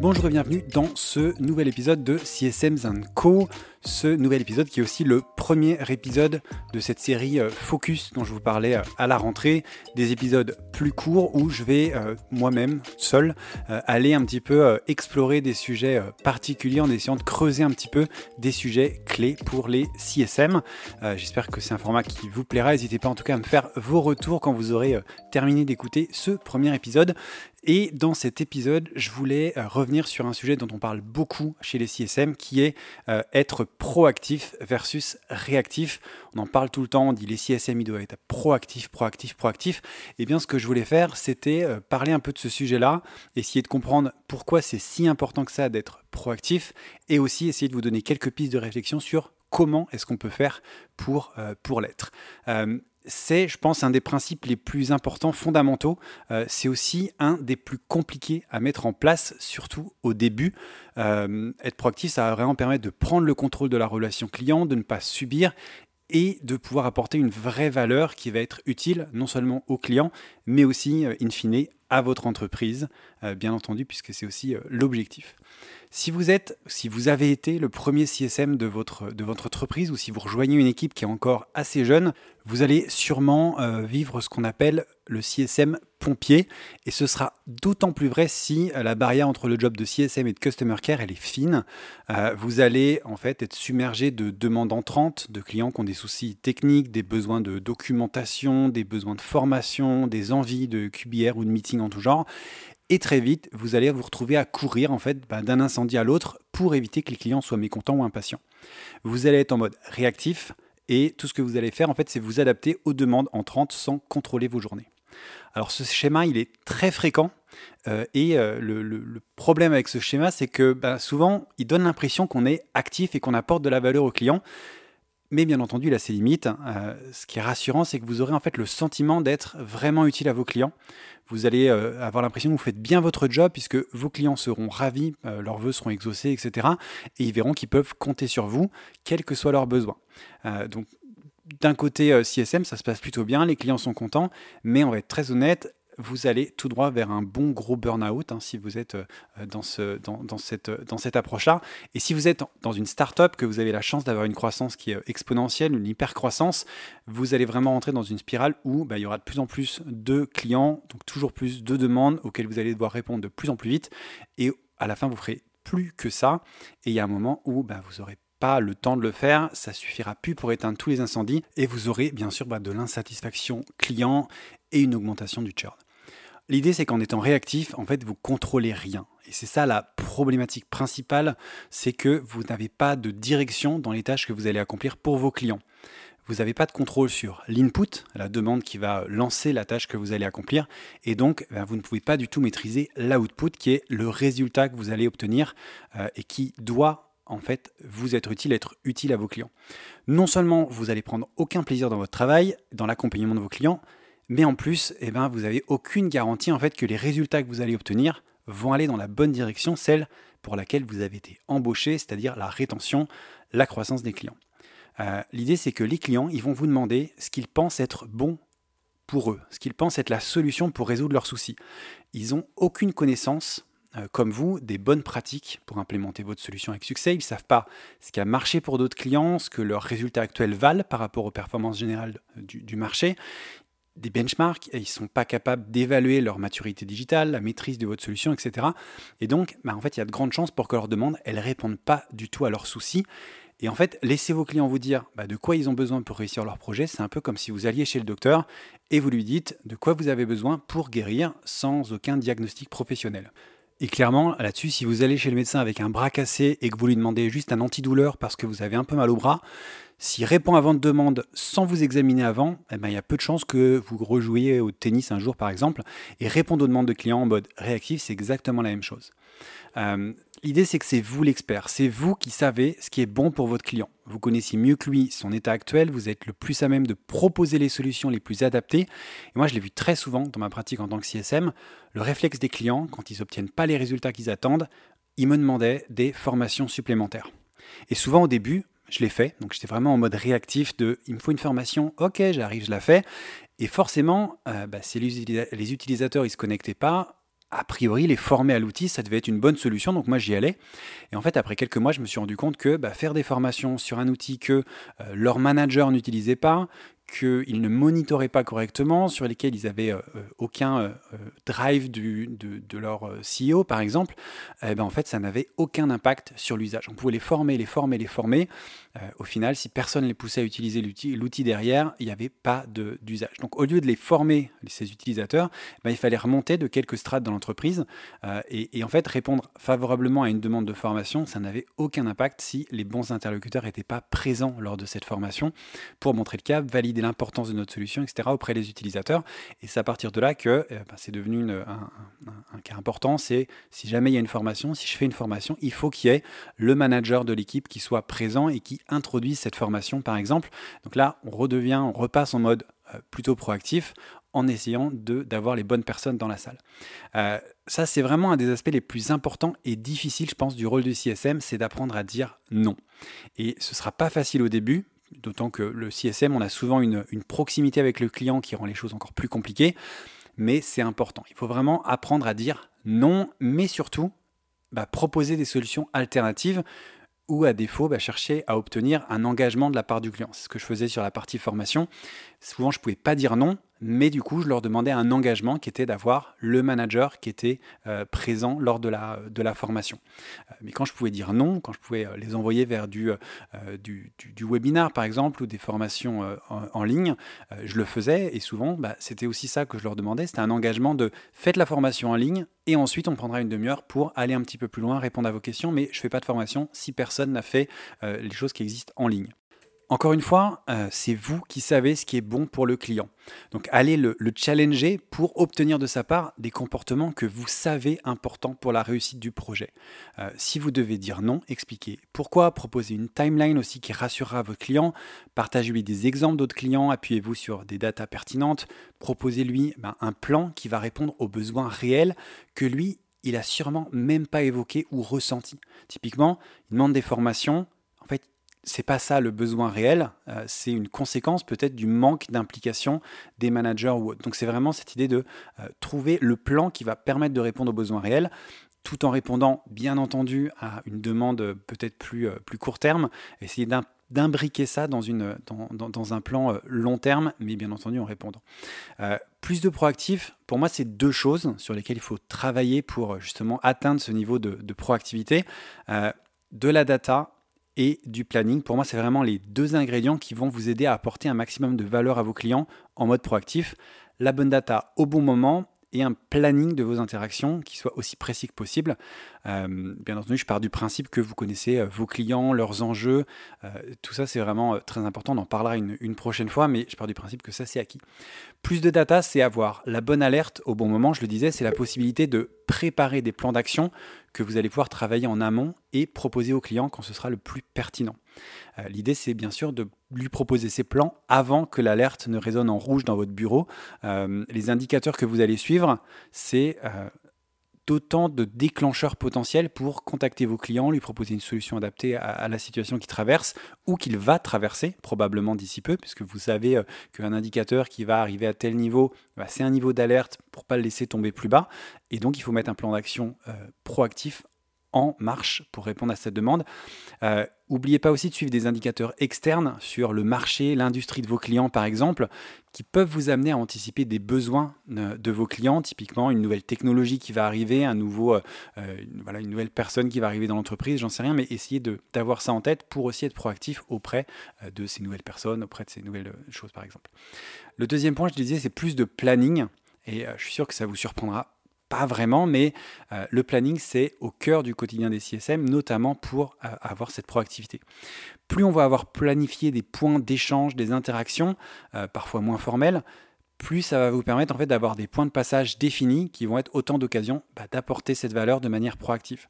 Bonjour et bienvenue dans ce nouvel épisode de CSM Co. Ce nouvel épisode qui est aussi le premier épisode de cette série euh, Focus dont je vous parlais euh, à la rentrée. Des épisodes plus courts où je vais euh, moi-même, seul, aller un petit peu explorer des sujets particuliers en essayant de creuser un petit peu des sujets clés pour les CSM. J'espère que c'est un format qui vous plaira. N'hésitez pas en tout cas à me faire vos retours quand vous aurez terminé d'écouter ce premier épisode. Et dans cet épisode, je voulais revenir sur un sujet dont on parle beaucoup chez les CSM, qui est être proactif versus réactif. On en parle tout le temps, on dit les CSM, ils doivent être proactifs, proactifs, proactifs. Et eh bien, ce que je voulais faire, c'était euh, parler un peu de ce sujet-là, essayer de comprendre pourquoi c'est si important que ça d'être proactif, et aussi essayer de vous donner quelques pistes de réflexion sur comment est-ce qu'on peut faire pour, pour l'être c'est, je pense, un des principes les plus importants, fondamentaux. Euh, c'est aussi un des plus compliqués à mettre en place, surtout au début. Euh, être proactif, ça va vraiment permettre de prendre le contrôle de la relation client, de ne pas subir et de pouvoir apporter une vraie valeur qui va être utile non seulement au client, mais aussi, euh, in fine, à votre entreprise, bien entendu, puisque c'est aussi l'objectif. Si vous êtes, si vous avez été le premier CSM de votre, de votre entreprise ou si vous rejoignez une équipe qui est encore assez jeune, vous allez sûrement euh, vivre ce qu'on appelle le CSM pompier. Et ce sera d'autant plus vrai si euh, la barrière entre le job de CSM et de Customer Care elle est fine. Euh, vous allez en fait être submergé de demandes entrantes de clients qui ont des soucis techniques, des besoins de documentation, des besoins de formation, des envies de QBR ou de meeting en tout genre. Et très vite, vous allez vous retrouver à courir en fait bah, d'un incendie à l'autre pour éviter que les clients soient mécontents ou impatients. Vous allez être en mode réactif et tout ce que vous allez faire en fait, c'est vous adapter aux demandes entrantes sans contrôler vos journées. Alors ce schéma, il est très fréquent euh, et euh, le, problème avec ce schéma, c'est que bah, souvent, il donne l'impression qu'on est actif et qu'on apporte de la valeur aux clients. Mais bien entendu, il a ses limites. Euh, ce qui est rassurant, c'est que vous aurez en fait le sentiment d'être vraiment utile à vos clients. Vous allez euh, avoir l'impression que vous faites bien votre job puisque vos clients seront ravis, euh, leurs vœux seront exaucés, etc. Et ils verront qu'ils peuvent compter sur vous, quels que soient leurs besoins. donc, d'un côté CSM, ça se passe plutôt bien, les clients sont contents, mais on va être très honnête, vous allez tout droit vers un bon gros burn-out hein, si vous êtes euh, dans, ce, dans, cette, dans cette approche-là. Et si vous êtes dans une start-up, que vous avez la chance d'avoir une croissance qui est exponentielle, une hyper-croissance, vous allez vraiment entrer dans une spirale où bah, il y aura de plus en plus de clients, donc toujours plus de demandes auxquelles vous allez devoir répondre de plus en plus vite. Et à la fin, vous ferez plus que ça. Et il y a un moment où bah, vous aurez pas le temps de le faire, ça suffira plus pour éteindre tous les incendies et vous aurez bien sûr bah, de l'insatisfaction client et une augmentation du churn. L'idée, c'est qu'en étant réactif, en fait, vous contrôlez rien. Et c'est ça la problématique principale, c'est que vous n'avez pas de direction dans les tâches que vous allez accomplir pour vos clients. Vous n'avez pas de contrôle sur l'input, la demande qui va lancer la tâche que vous allez accomplir, et donc ben, vous ne pouvez pas du tout maîtriser l'output qui est le résultat que vous allez obtenir euh, et qui doit en fait vous être utile, être utile à vos clients. Non seulement vous allez prendre aucun plaisir dans votre travail, dans l'accompagnement de vos clients, mais en plus, eh ben, vous n'avez aucune garantie en fait que les résultats que vous allez obtenir vont aller dans la bonne direction, celle pour laquelle vous avez été embauché, c'est-à-dire la rétention, la croissance des clients. Euh, l'idée, c'est que les clients, ils vont vous demander ce qu'ils pensent être bon pour eux, ce qu'ils pensent être la solution pour résoudre leurs soucis. Ils n'ont aucune connaissance, euh, comme vous, des bonnes pratiques pour implémenter votre solution avec succès. Ils ne savent pas ce qui a marché pour d'autres clients, ce que leurs résultats actuels valent par rapport aux performances générales du, du marché des benchmarks, ils ne sont pas capables d'évaluer leur maturité digitale, la maîtrise de votre solution, etc. Et donc, bah, en fait, il y a de grandes chances pour que leurs demandes, elles ne répondent pas du tout à leurs soucis. Et en fait, laissez vos clients vous dire bah, de quoi ils ont besoin pour réussir leur projet. C'est un peu comme si vous alliez chez le docteur et vous lui dites de quoi vous avez besoin pour guérir sans aucun diagnostic professionnel. Et clairement, là-dessus, si vous allez chez le médecin avec un bras cassé et que vous lui demandez juste un antidouleur parce que vous avez un peu mal au bras, s'il répond à votre demande sans vous examiner avant, eh ben, il y a peu de chances que vous rejouiez au tennis un jour par exemple. Et répondre aux demandes de clients en mode réactif, c'est exactement la même chose. Euh, l'idée, c'est que c'est vous l'expert. C'est vous qui savez ce qui est bon pour votre client. Vous connaissez mieux que lui son état actuel. Vous êtes le plus à même de proposer les solutions les plus adaptées. Et moi, je l'ai vu très souvent dans ma pratique en tant que CSM. Le réflexe des clients, quand ils n'obtiennent pas les résultats qu'ils attendent, ils me demandaient des formations supplémentaires. Et souvent au début, je l'ai fait. Donc j'étais vraiment en mode réactif de il me faut une formation, ok, j'arrive, je la fais. Et forcément, bah, si les, utilisateurs ne se connectaient pas, a priori, les former à l'outil, ça devait être une bonne solution. Donc moi, j'y allais. Et en fait, après quelques mois, je me suis rendu compte que bah, faire des formations sur un outil que euh, leur manager n'utilisait pas, qu'ils ne monitoraient pas correctement, sur lesquels ils n'avaient euh, euh, aucun euh, drive du, de, leur CEO, par exemple, eh ben, en fait, ça n'avait aucun impact sur l'usage. On pouvait les former, les former, les former. au final, si personne ne les poussait à utiliser l'outil derrière, il n'y avait pas d'usage. Donc, au lieu de les former, ces utilisateurs, ben, il fallait remonter de quelques strates dans l'entreprise et, et, en fait, répondre favorablement à une demande de formation, ça n'avait aucun impact si les bons interlocuteurs n'étaient pas présents lors de cette formation pour montrer le cap, valider l'importance de notre solution, etc., auprès des utilisateurs. Et c'est à partir de là que euh, ben, c'est devenu un, cas important. C'est si jamais il y a une formation, si je fais une formation, il faut qu'il y ait le manager de l'équipe qui soit présent et qui introduise cette formation, par exemple. Donc là, on redevient, on repasse en mode euh, plutôt proactif en essayant d'avoir les bonnes personnes dans la salle. Euh, ça, c'est vraiment un des aspects les plus importants et difficiles, je pense, du rôle du CSM, c'est d'apprendre à dire non. Et ce ne sera pas facile au début, D'autant que le CSM, on a souvent une, proximité avec le client qui rend les choses encore plus compliquées, mais c'est important. Il faut vraiment apprendre à dire non, mais surtout bah, proposer des solutions alternatives ou à défaut bah, chercher à obtenir un engagement de la part du client. C'est ce que je faisais sur la partie formation. Souvent, je ne pouvais pas dire non, mais du coup, je leur demandais un engagement qui était d'avoir le manager qui était euh, présent lors de la, formation. Euh, mais quand je pouvais dire non, quand je pouvais euh, les envoyer vers du, webinar, par exemple, ou des formations en, ligne, je le faisais. Et souvent, bah, c'était aussi ça que je leur demandais. C'était un engagement de faites la formation en ligne et ensuite on prendra une demi-heure pour aller un petit peu plus loin, répondre à vos questions. Mais je ne fais pas de formation si personne n'a fait les choses qui existent en ligne. Encore une fois, euh, c'est vous qui savez ce qui est bon pour le client. Donc allez le, challenger pour obtenir de sa part des comportements que vous savez importants pour la réussite du projet. Euh, si vous devez dire non, expliquez pourquoi, proposez une timeline aussi qui rassurera votre client, partagez-lui des exemples d'autres clients, appuyez-vous sur des datas pertinentes, proposez-lui ben, un plan qui va répondre aux besoins réels que lui, il a sûrement même pas évoqué ou ressenti. Typiquement, il demande des formations, c'est pas ça le besoin réel, euh, c'est une conséquence peut-être du manque d'implication des managers ou autres. Donc c'est vraiment cette idée de euh, trouver le plan qui va permettre de répondre aux besoins réels tout en répondant bien entendu à une demande peut-être plus, euh, plus court terme, essayer d'imbriquer ça dans, une, dans, dans, un plan long terme, mais bien entendu en répondant. plus de proactif, pour moi, c'est deux choses sur lesquelles il faut travailler pour justement atteindre ce niveau de, de proactivité. de la data et du planning. Pour moi, c'est vraiment les deux ingrédients qui vont vous aider à apporter un maximum de valeur à vos clients en mode proactif. La bonne data au bon moment et un planning de vos interactions qui soit aussi précis que possible. Euh, bien entendu, je pars du principe que vous connaissez euh, vos clients, leurs enjeux. Euh, tout ça, c'est vraiment très important. On en parlera une, prochaine fois, mais je pars du principe que ça, c'est acquis. Plus de data, c'est avoir la bonne alerte au bon moment. Je le disais, c'est la possibilité de préparer des plans d'action que vous allez pouvoir travailler en amont et proposer au client quand ce sera le plus pertinent. L'idée, c'est bien sûr de lui proposer ses plans avant que l'alerte ne résonne en rouge dans votre bureau. Les indicateurs que vous allez suivre, c'est d'autant de déclencheurs potentiels pour contacter vos clients, lui proposer une solution adaptée à, la situation qu'il traverse ou qu'il va traverser, probablement d'ici peu, puisque vous savez euh, qu'un indicateur qui va arriver à tel niveau, bah, c'est un niveau d'alerte pour pas le laisser tomber plus bas. Et donc, il faut mettre un plan d'action euh, proactif en marche pour répondre à cette demande. Euh, N'oubliez pas aussi de suivre des indicateurs externes sur le marché, l'industrie de vos clients par exemple, qui peuvent vous amener à anticiper des besoins euh, de vos clients, typiquement une nouvelle technologie qui va arriver, un nouveau, euh, une, voilà, une nouvelle personne qui va arriver dans l'entreprise, j'en sais rien, mais essayez d'avoir ça en tête pour aussi être proactif auprès euh, de ces nouvelles personnes, auprès de ces nouvelles choses par exemple. Le deuxième point, je disais, c'est plus de planning, et je suis sûr que ça vous surprendra pas vraiment, mais euh, le planning, c'est au cœur du quotidien des CSM, notamment pour euh, avoir cette proactivité. Plus on va avoir planifié des points d'échange, des interactions, euh, parfois moins formelles, plus ça va vous permettre d'avoir des points de passage définis qui vont être autant d'occasions bah, d'apporter cette valeur de manière proactive.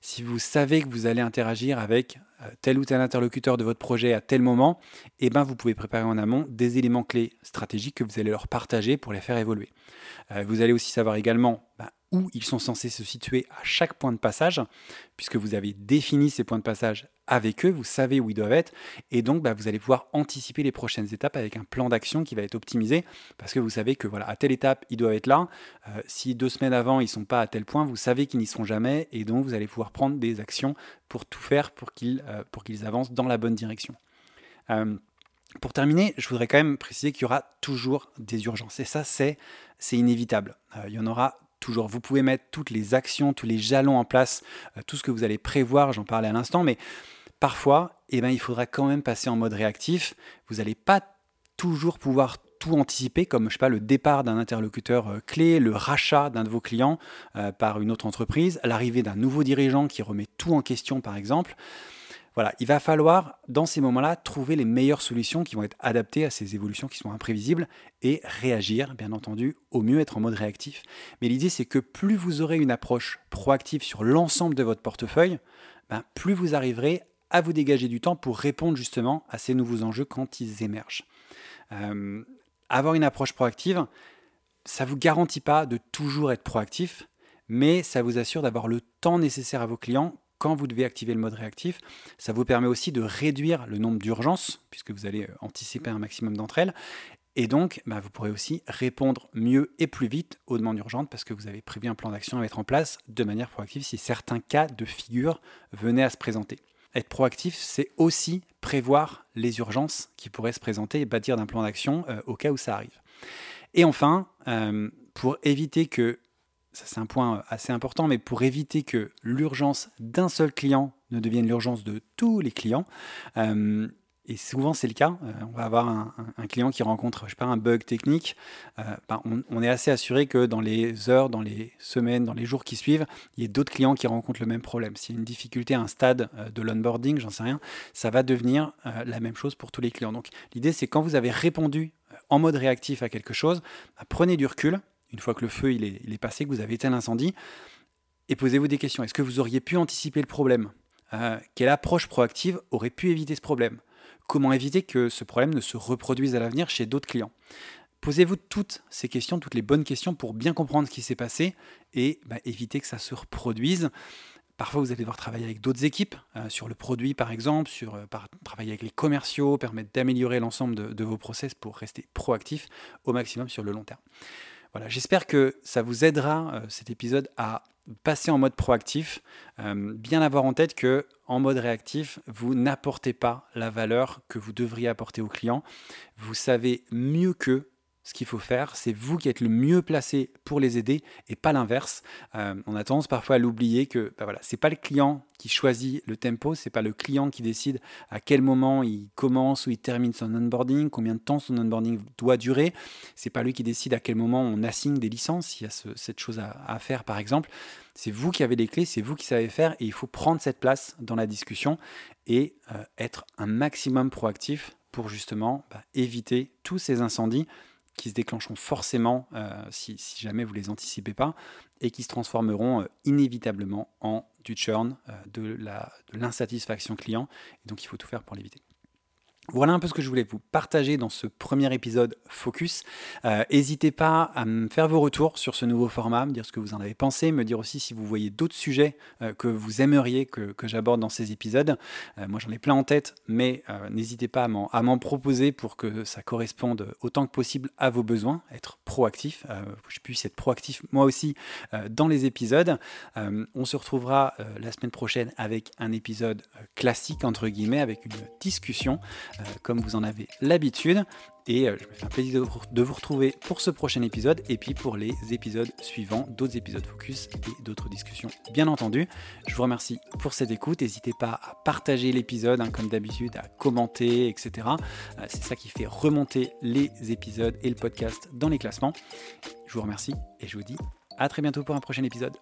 Si vous savez que vous allez interagir avec tel ou tel interlocuteur de votre projet à tel moment, eh ben vous pouvez préparer en amont des éléments clés stratégiques que vous allez leur partager pour les faire évoluer. Euh, vous allez aussi savoir également bah, où ils sont censés se situer à chaque point de passage, puisque vous avez défini ces points de passage avec eux, vous savez où ils doivent être, et donc bah, vous allez pouvoir anticiper les prochaines étapes avec un plan d'action qui va être optimisé, parce que vous savez que voilà, à telle étape, ils doivent être là. Euh, si deux semaines avant, ils ne sont pas à tel point, vous savez qu'ils n'y seront jamais, et donc vous allez pouvoir prendre des actions pour tout faire pour qu'ils euh, avancent dans la bonne direction. Euh, pour terminer, je voudrais quand même préciser qu'il y aura toujours des urgences. Et ça, c'est, c'est inévitable. il y en aura toujours. Vous pouvez mettre toutes les actions, tous les jalons en place, tout ce que vous allez prévoir, j'en parlais à l'instant, mais parfois, eh ben, il faudra quand même passer en mode réactif. Vous n'allez pas toujours pouvoir tout anticiper, comme je sais pas, le départ d'un interlocuteur euh, clé, le rachat d'un de vos clients euh, par une autre entreprise, l'arrivée d'un nouveau dirigeant qui remet tout en question, par exemple. Voilà, il va falloir, dans ces moments-là, trouver les meilleures solutions qui vont être adaptées à ces évolutions qui sont imprévisibles et réagir, bien entendu, au mieux être en mode réactif. Mais l'idée, c'est que plus vous aurez une approche proactive sur l'ensemble de votre portefeuille, ben, plus vous arriverez à vous dégager du temps pour répondre justement à ces nouveaux enjeux quand ils émergent. Euh, avoir une approche proactive, ça ne vous garantit pas de toujours être proactif, mais ça vous assure d'avoir le temps nécessaire à vos clients quand vous devez activer le mode réactif. Ça vous permet aussi de réduire le nombre d'urgences, puisque vous allez euh, anticiper un maximum d'entre elles. Et donc, bah, vous pourrez aussi répondre mieux et plus vite aux demandes urgentes parce que vous avez prévu un plan d'action à mettre en place de manière proactive si certains cas de figure venaient à se présenter. Être proactif, c'est aussi prévoir les urgences qui pourraient se présenter et bâtir d'un plan d'action euh, au cas où ça arrive. Et enfin, euh, pour éviter que, ça c'est un point assez important, mais pour éviter que l'urgence d'un seul client ne devienne l'urgence de tous les clients, euh, et souvent c'est le cas, euh, on va avoir un, client qui rencontre je sais pas, un bug technique, euh, ben, on, est assez assuré que dans les heures, dans les semaines, dans les jours qui suivent, il y ait d'autres clients qui rencontrent le même problème. S'il y a une difficulté à un stade euh, de l'onboarding, j'en sais rien, ça va devenir la même chose pour tous les clients. Donc l'idée c'est quand vous avez répondu en mode réactif à quelque chose, ben, prenez du recul, une fois que le feu il est passé, que vous avez éteint l'incendie, et posez-vous des questions. Est-ce que vous auriez pu anticiper le problème? Quelle approche proactive aurait pu éviter ce problème? Comment éviter que ce problème ne se reproduise à l'avenir chez d'autres clients Posez-vous toutes ces questions, toutes les bonnes questions pour bien comprendre ce qui s'est passé et bah, éviter que ça se reproduise. Parfois, vous allez devoir travailler avec d'autres équipes, euh, sur le produit par exemple, sur, euh, travailler avec les commerciaux, permettre d'améliorer l'ensemble de, vos process pour rester proactif au maximum sur le long terme. Voilà, j'espère que ça vous aidera euh, cet épisode à passer en mode proactif, euh, bien avoir en tête que en mode réactif, vous n'apportez pas la valeur que vous devriez apporter aux clients. Vous savez mieux que ce qu'il faut faire, c'est vous qui êtes le mieux placé pour les aider et pas l'inverse. Euh, on a tendance parfois à l'oublier que bah voilà, pas le client qui choisit le tempo, c'est pas le client qui décide à quel moment il commence ou il termine son onboarding, combien de temps son onboarding doit durer. C'est pas lui qui décide à quel moment on assigne des licences, il y a cette chose à, faire par exemple. C'est vous qui avez les clés, c'est vous qui savez faire et il faut prendre cette place dans la discussion et euh, être un maximum proactif pour justement bah, éviter tous ces incendies qui se déclencheront forcément euh, si, jamais vous les anticipez pas et qui se transformeront euh, inévitablement en du churn, euh, de l'insatisfaction client. Et donc il faut tout faire pour l'éviter. Voilà un peu ce que je voulais vous partager dans ce premier épisode Focus. Euh, n'hésitez pas à me faire vos retours sur ce nouveau format, me dire ce que vous en avez pensé, me dire aussi si vous voyez d'autres sujets euh, que vous aimeriez que, j'aborde dans ces épisodes. Euh, moi j'en ai plein en tête, mais n'hésitez pas à m'en proposer pour que ça corresponde autant que possible à vos besoins, être proactif, que je puisse être proactif moi aussi dans les épisodes. on se retrouvera la semaine prochaine avec un épisode classique, entre guillemets, avec une discussion. Euh, comme vous en avez l'habitude. Et euh, je me fais un plaisir de vous retrouver pour ce prochain épisode et puis pour les épisodes suivants, d'autres épisodes focus et d'autres discussions, bien entendu. Je vous remercie pour cette écoute. N'hésitez pas à partager l'épisode, hein, comme d'habitude, à commenter, etc. Euh, c'est ça qui fait remonter les épisodes et le podcast dans les classements. Je vous remercie et je vous dis à très bientôt pour un prochain épisode.